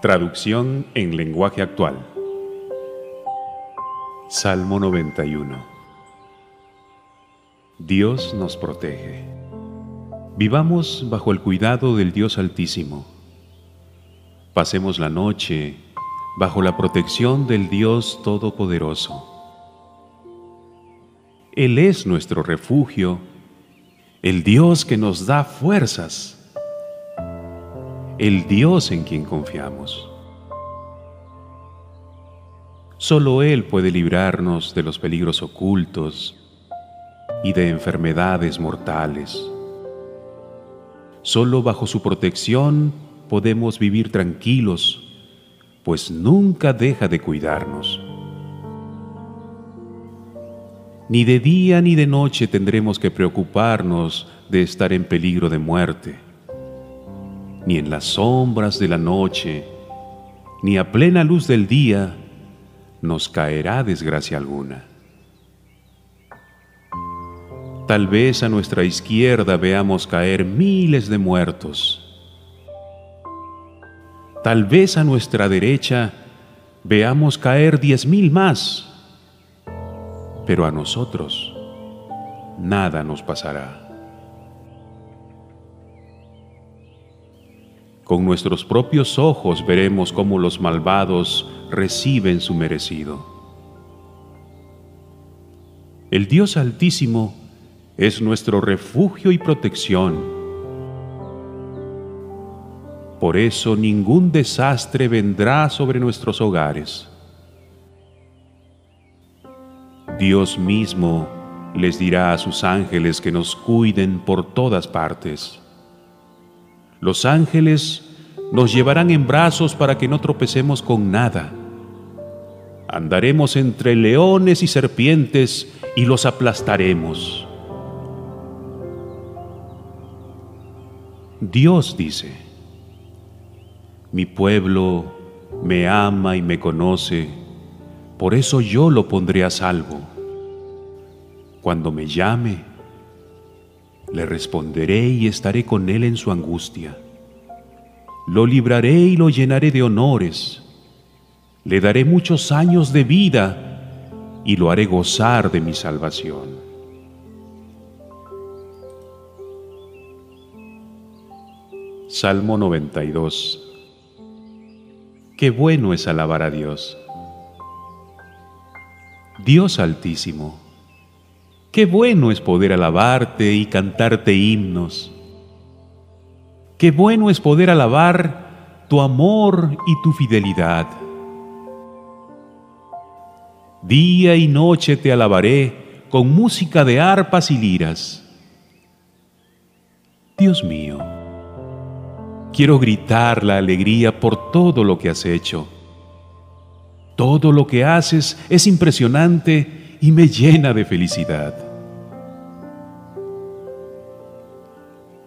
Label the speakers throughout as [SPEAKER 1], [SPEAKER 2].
[SPEAKER 1] Traducción en lenguaje actual. Salmo 91. Dios nos protege. Vivamos bajo el cuidado del Dios Altísimo. Pasemos la noche bajo la protección del Dios Todopoderoso. Él es nuestro refugio, el Dios que nos da fuerzas el Dios en quien confiamos. Solo Él puede librarnos de los peligros ocultos y de enfermedades mortales. Solo bajo su protección podemos vivir tranquilos, pues nunca deja de cuidarnos. Ni de día ni de noche tendremos que preocuparnos de estar en peligro de muerte ni en las sombras de la noche, ni a plena luz del día, nos caerá desgracia alguna. Tal vez a nuestra izquierda veamos caer miles de muertos. Tal vez a nuestra derecha veamos caer diez mil más. Pero a nosotros nada nos pasará. Con nuestros propios ojos veremos cómo los malvados reciben su merecido. El Dios Altísimo es nuestro refugio y protección. Por eso ningún desastre vendrá sobre nuestros hogares. Dios mismo les dirá a sus ángeles que nos cuiden por todas partes. Los ángeles nos llevarán en brazos para que no tropecemos con nada. Andaremos entre leones y serpientes y los aplastaremos. Dios dice, mi pueblo me ama y me conoce, por eso yo lo pondré a salvo. Cuando me llame, le responderé y estaré con él en su angustia. Lo libraré y lo llenaré de honores. Le daré muchos años de vida y lo haré gozar de mi salvación. Salmo 92 Qué bueno es alabar a Dios. Dios altísimo Qué bueno es poder alabarte y cantarte himnos. Qué bueno es poder alabar tu amor y tu fidelidad. Día y noche te alabaré con música de arpas y liras. Dios mío, quiero gritar la alegría por todo lo que has hecho. Todo lo que haces es impresionante y me llena de felicidad.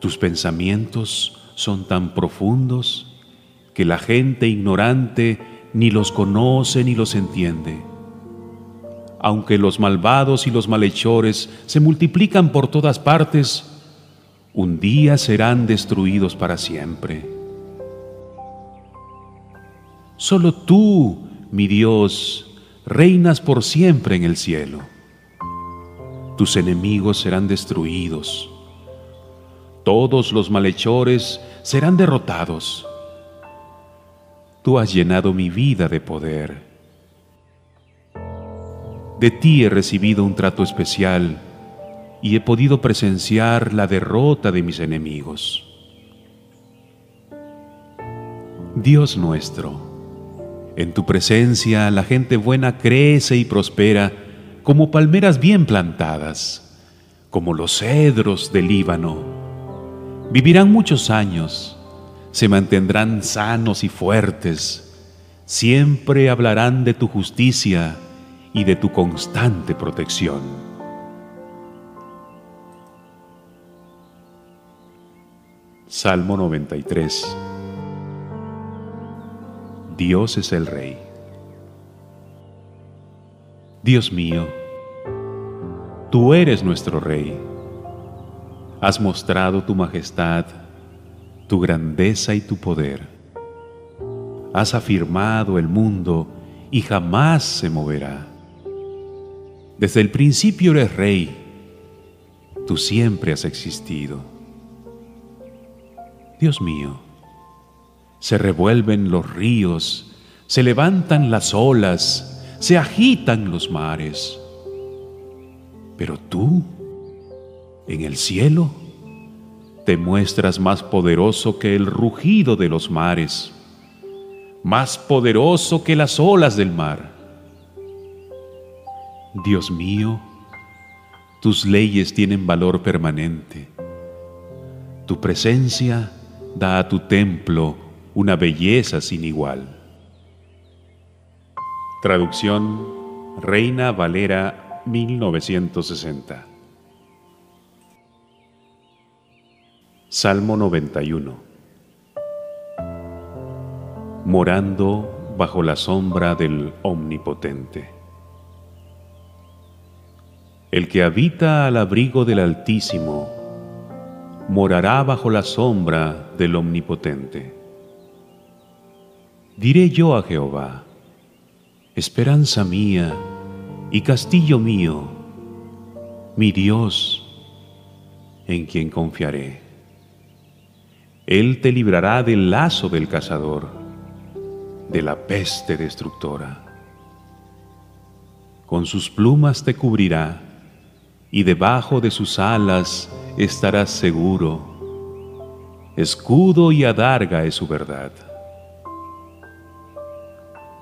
[SPEAKER 1] Tus pensamientos son tan profundos que la gente ignorante ni los conoce ni los entiende. Aunque los malvados y los malhechores se multiplican por todas partes, un día serán destruidos para siempre. Solo tú, mi Dios, reinas por siempre en el cielo. Tus enemigos serán destruidos. Todos los malhechores serán derrotados. Tú has llenado mi vida de poder. De ti he recibido un trato especial y he podido presenciar la derrota de mis enemigos. Dios nuestro, en tu presencia la gente buena crece y prospera como palmeras bien plantadas, como los cedros del Líbano. Vivirán muchos años, se mantendrán sanos y fuertes, siempre hablarán de tu justicia y de tu constante protección. Salmo 93 Dios es el Rey. Dios mío, tú eres nuestro Rey. Has mostrado tu majestad, tu grandeza y tu poder. has afirmado el mundo y jamás se moverá. Desde el principio eres rey, tú siempre has existido. Dios mío, se revuelven los ríos, se levantan las olas, se agitan los mares. Pero tú, en el cielo, te muestras más poderoso que el rugido de los mares, más poderoso que las olas del mar. Dios mío, tus leyes tienen valor permanente. Tu presencia da a tu templo una belleza sin igual. Traducción Reina Valera 1960 Salmo 91 Morando bajo la sombra del Omnipotente. El que habita al abrigo del Altísimo morará bajo la sombra del Omnipotente. Diré yo a Jehová, esperanza mía y castillo mío, mi Dios, en quien confiaré. Él te librará del lazo del cazador, de la peste destructora. Con sus plumas te cubrirá, y debajo de sus alas estarás seguro. Escudo y adarga es su verdad.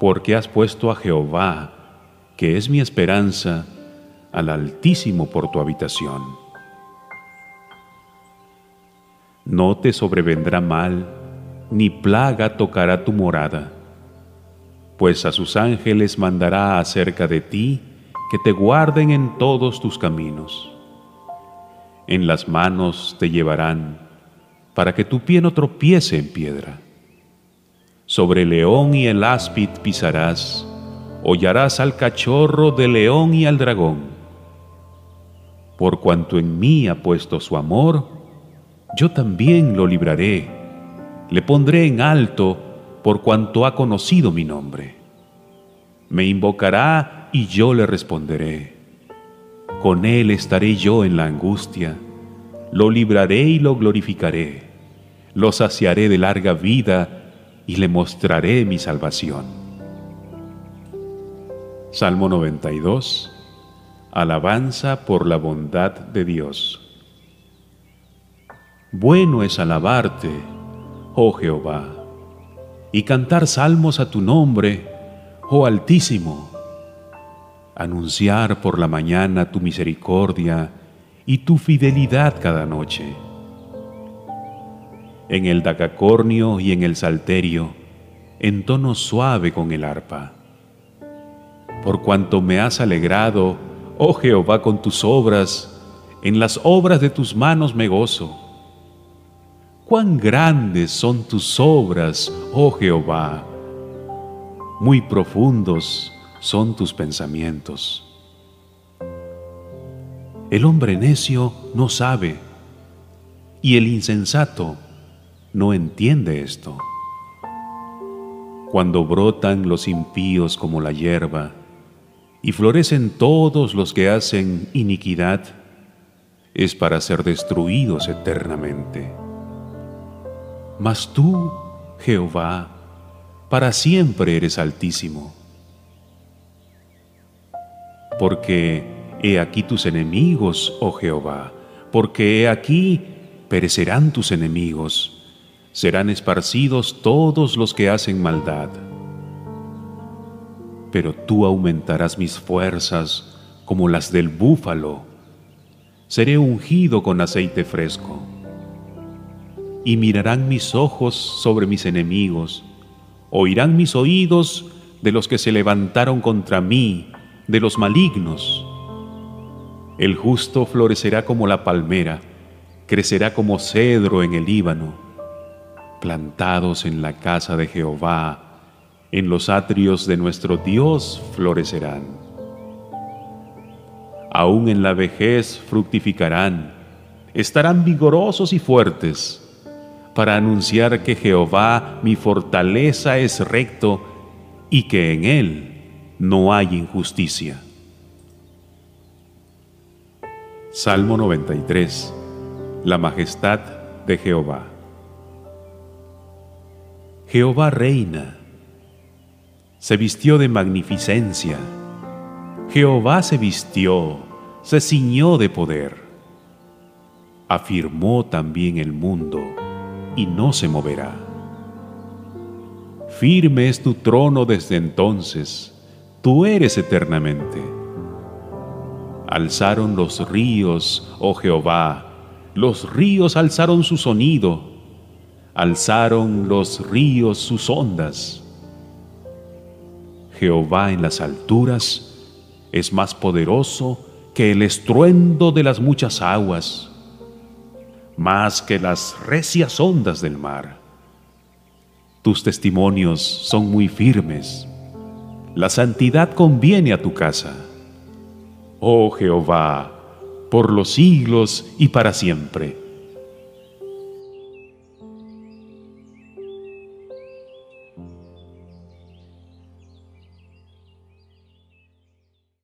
[SPEAKER 1] porque has puesto a Jehová, que es mi esperanza, al Altísimo por tu habitación no te sobrevendrá mal, ni plaga tocará tu morada, pues a sus ángeles mandará acerca de ti que te guarden en todos tus caminos. En las manos te llevarán, para que tu pie no tropiece en piedra. Sobre león y el áspid pisarás, hollarás al cachorro del león y al dragón. Por cuanto en mí ha puesto su amor, yo también lo libraré, le pondré en alto por cuanto ha conocido mi nombre. Me invocará y yo le responderé. Con él estaré yo en la angustia, lo libraré y lo glorificaré, lo saciaré de larga vida y le mostraré mi salvación. Salmo 92 Alabanza por la bondad de Dios. Bueno es alabarte, oh Jehová, y cantar salmos a tu nombre, oh Altísimo, anunciar por la mañana tu misericordia y tu fidelidad cada noche. En el dacacornio y en el salterio, en tono suave con el arpa. Por cuanto me has alegrado, oh Jehová, con tus obras, en las obras de tus manos me gozo cuán grandes son tus obras, oh Jehová. Muy profundos son tus pensamientos. El hombre necio no sabe y el insensato no entiende esto. Cuando brotan los impíos como la hierba y florecen todos los que hacen iniquidad, es para ser destruidos eternamente. Mas tú, Jehová, para siempre eres altísimo. Porque he aquí tus enemigos, oh Jehová, porque he aquí perecerán tus enemigos, serán esparcidos todos los que hacen maldad. Pero tú aumentarás mis fuerzas como las del búfalo, seré ungido con aceite fresco y mirarán mis ojos sobre mis enemigos, Oirán mis oídos de los que se levantaron contra mí, de los malignos. El justo florecerá como la palmera, crecerá como cedro en el Líbano, plantados en la casa de Jehová, en los atrios de nuestro Dios florecerán. Aún en la vejez fructificarán, estarán vigorosos y fuertes, para anunciar que Jehová mi fortaleza es recto y que en él no hay injusticia. Salmo 93 La majestad de Jehová Jehová reina, se vistió de magnificencia, Jehová se vistió, se ciñó de poder, afirmó también el mundo y no se moverá. Firme es tu trono desde entonces, tú eres eternamente. Alzaron los ríos, oh Jehová, los ríos alzaron su sonido, alzaron los ríos sus ondas. Jehová en las alturas es más poderoso que el estruendo de las muchas aguas, más que las recias ondas del mar. Tus testimonios son muy firmes. La santidad conviene a tu casa. Oh Jehová, por los siglos y para siempre.